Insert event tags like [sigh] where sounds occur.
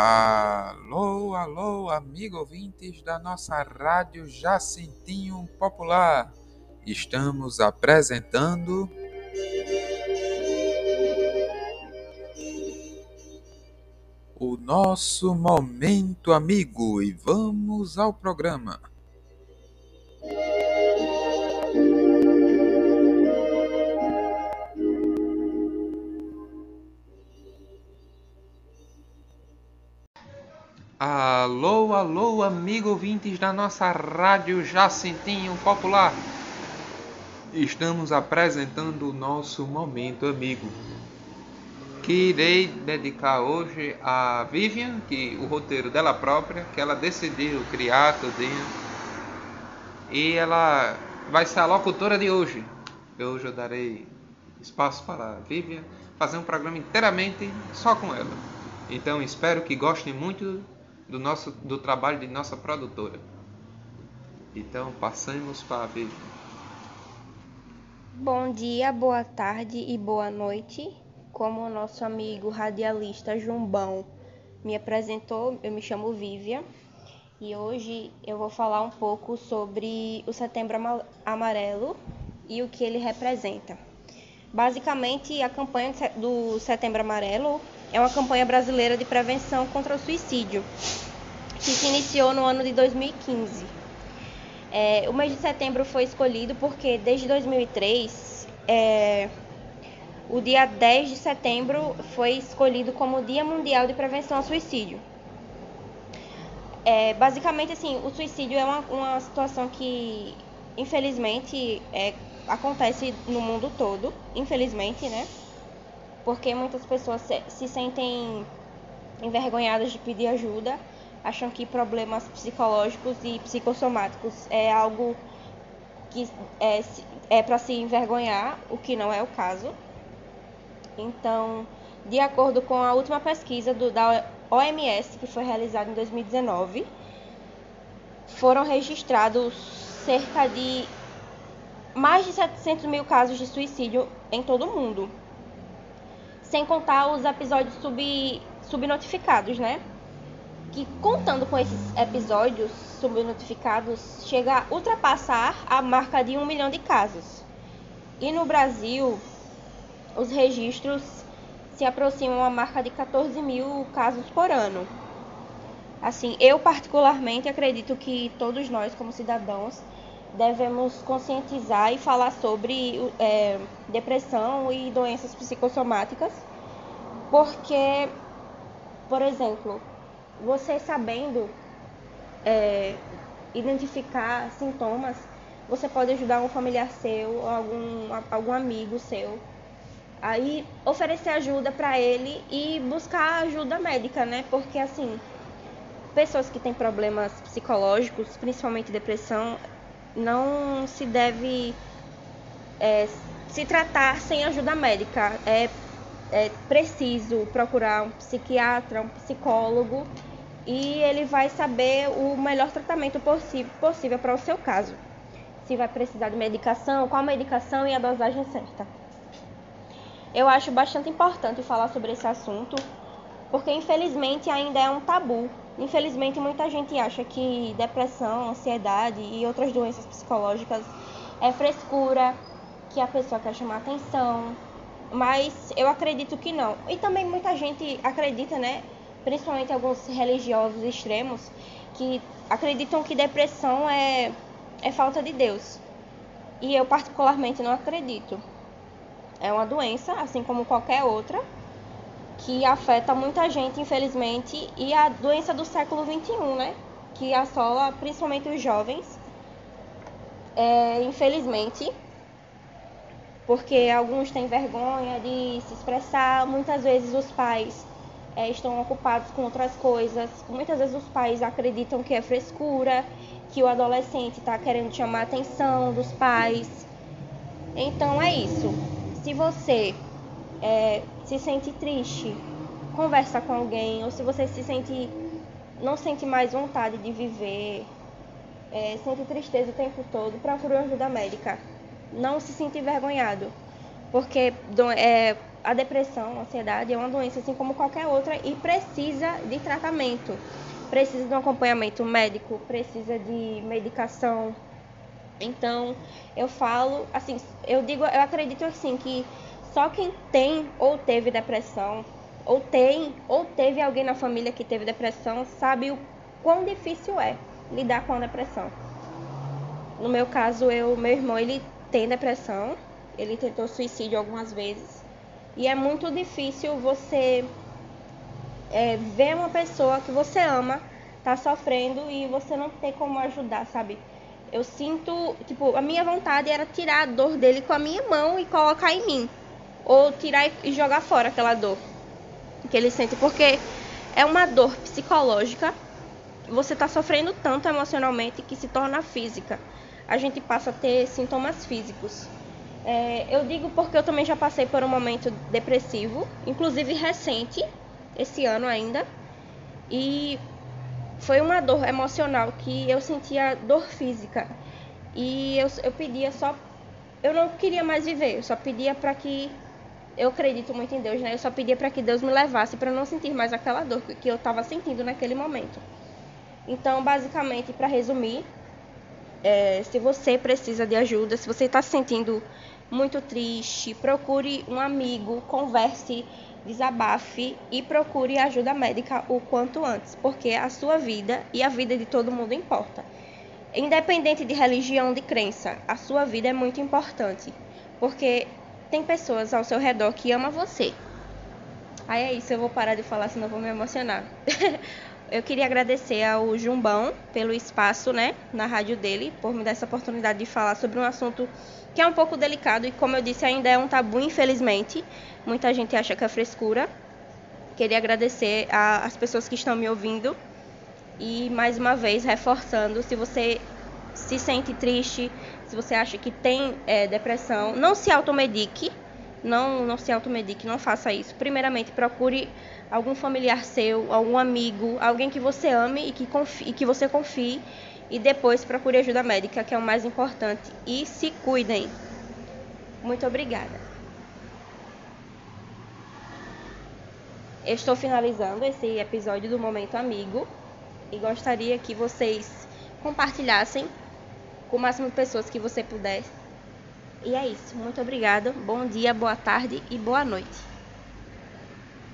Alô, alô, amigo ouvintes da nossa rádio Jacintinho Popular. Estamos apresentando o nosso momento amigo e vamos ao programa. Alô, alô, amigo ouvintes da nossa rádio Jacintinho Popular. Estamos apresentando o nosso momento amigo. Que irei dedicar hoje a Vivian, que o roteiro dela própria, que ela decidiu criar tudinho. E ela vai ser a locutora de hoje. Hoje eu darei espaço para a Vivian fazer um programa inteiramente só com ela. Então espero que gostem muito do nosso do trabalho de nossa produtora. Então, passamos para a vídeo. Bom dia, boa tarde e boa noite. Como o nosso amigo radialista Jumbão me apresentou, eu me chamo Vívia e hoje eu vou falar um pouco sobre o Setembro Amarelo e o que ele representa. Basicamente, a campanha do Setembro Amarelo é uma campanha brasileira de prevenção contra o suicídio, que se iniciou no ano de 2015. É, o mês de setembro foi escolhido porque desde 2003, é, o dia 10 de setembro foi escolhido como Dia Mundial de Prevenção ao Suicídio. É, basicamente, assim, o suicídio é uma, uma situação que, infelizmente, é, acontece no mundo todo, infelizmente, né? Porque muitas pessoas se, se sentem envergonhadas de pedir ajuda, acham que problemas psicológicos e psicossomáticos é algo que é, é para se envergonhar, o que não é o caso. Então, de acordo com a última pesquisa do, da OMS, que foi realizada em 2019, foram registrados cerca de mais de 700 mil casos de suicídio em todo o mundo sem contar os episódios sub, subnotificados, né? Que contando com esses episódios subnotificados, chega a ultrapassar a marca de um milhão de casos. E no Brasil, os registros se aproximam a marca de 14 mil casos por ano. Assim, eu particularmente acredito que todos nós, como cidadãos, devemos conscientizar e falar sobre é, depressão e doenças psicossomáticas, porque, por exemplo, você sabendo é, identificar sintomas, você pode ajudar um familiar seu, algum, algum amigo seu, aí oferecer ajuda para ele e buscar ajuda médica, né? Porque assim, pessoas que têm problemas psicológicos, principalmente depressão, não se deve é, se tratar sem ajuda médica. É, é preciso procurar um psiquiatra, um psicólogo e ele vai saber o melhor tratamento possível, para o seu caso. Se vai precisar de medicação, qual medicação e a dosagem certa. Eu acho bastante importante falar sobre esse assunto, porque infelizmente ainda é um tabu Infelizmente, muita gente acha que depressão, ansiedade e outras doenças psicológicas é frescura, que a pessoa quer chamar atenção, mas eu acredito que não. E também muita gente acredita, né, principalmente alguns religiosos extremos, que acreditam que depressão é, é falta de Deus. E eu particularmente não acredito. É uma doença, assim como qualquer outra, que afeta muita gente, infelizmente, e a doença do século XXI, né? Que assola principalmente os jovens, é, infelizmente, porque alguns têm vergonha de se expressar, muitas vezes os pais é, estão ocupados com outras coisas, muitas vezes os pais acreditam que é frescura, que o adolescente está querendo chamar a atenção dos pais. Então é isso. Se você é, se sente triste, conversa com alguém, ou se você se sente não sente mais vontade de viver, é, sente tristeza o tempo todo, procure uma ajuda médica. Não se sinta envergonhado, porque é, a depressão, a ansiedade é uma doença assim como qualquer outra e precisa de tratamento, precisa de um acompanhamento médico, precisa de medicação. Então, eu falo, assim, eu digo, eu acredito assim que só quem tem ou teve depressão, ou tem ou teve alguém na família que teve depressão, sabe o quão difícil é lidar com a depressão. No meu caso, eu, meu irmão, ele tem depressão, ele tentou suicídio algumas vezes. E é muito difícil você é, ver uma pessoa que você ama tá sofrendo e você não ter como ajudar, sabe? Eu sinto, tipo, a minha vontade era tirar a dor dele com a minha mão e colocar em mim. Ou tirar e jogar fora aquela dor que ele sente, porque é uma dor psicológica. Você está sofrendo tanto emocionalmente que se torna física. A gente passa a ter sintomas físicos. É, eu digo porque eu também já passei por um momento depressivo, inclusive recente, esse ano ainda. E foi uma dor emocional que eu sentia dor física. E eu, eu pedia só. Eu não queria mais viver, eu só pedia para que. Eu acredito muito em Deus, né? Eu só pedia para que Deus me levasse para não sentir mais aquela dor que eu estava sentindo naquele momento. Então, basicamente, para resumir, é, se você precisa de ajuda, se você está se sentindo muito triste, procure um amigo, converse, desabafe e procure ajuda médica o quanto antes, porque a sua vida e a vida de todo mundo importa. Independente de religião, de crença, a sua vida é muito importante, porque tem pessoas ao seu redor que amam você. Aí é isso, eu vou parar de falar, senão vou me emocionar. [laughs] eu queria agradecer ao Jumbão pelo espaço, né, na rádio dele, por me dar essa oportunidade de falar sobre um assunto que é um pouco delicado e, como eu disse, ainda é um tabu, infelizmente. Muita gente acha que é frescura. Queria agradecer às pessoas que estão me ouvindo e, mais uma vez, reforçando: se você se sente triste, se você acha que tem é, depressão, não se automedique. Não, não se automedique, não faça isso. Primeiramente, procure algum familiar seu, algum amigo, alguém que você ame e que, confie, e que você confie e depois procure ajuda médica, que é o mais importante. E se cuidem. Muito obrigada. estou finalizando esse episódio do Momento Amigo e gostaria que vocês compartilhassem com o máximo de pessoas que você puder. E é isso. Muito obrigada. Bom dia, boa tarde e boa noite.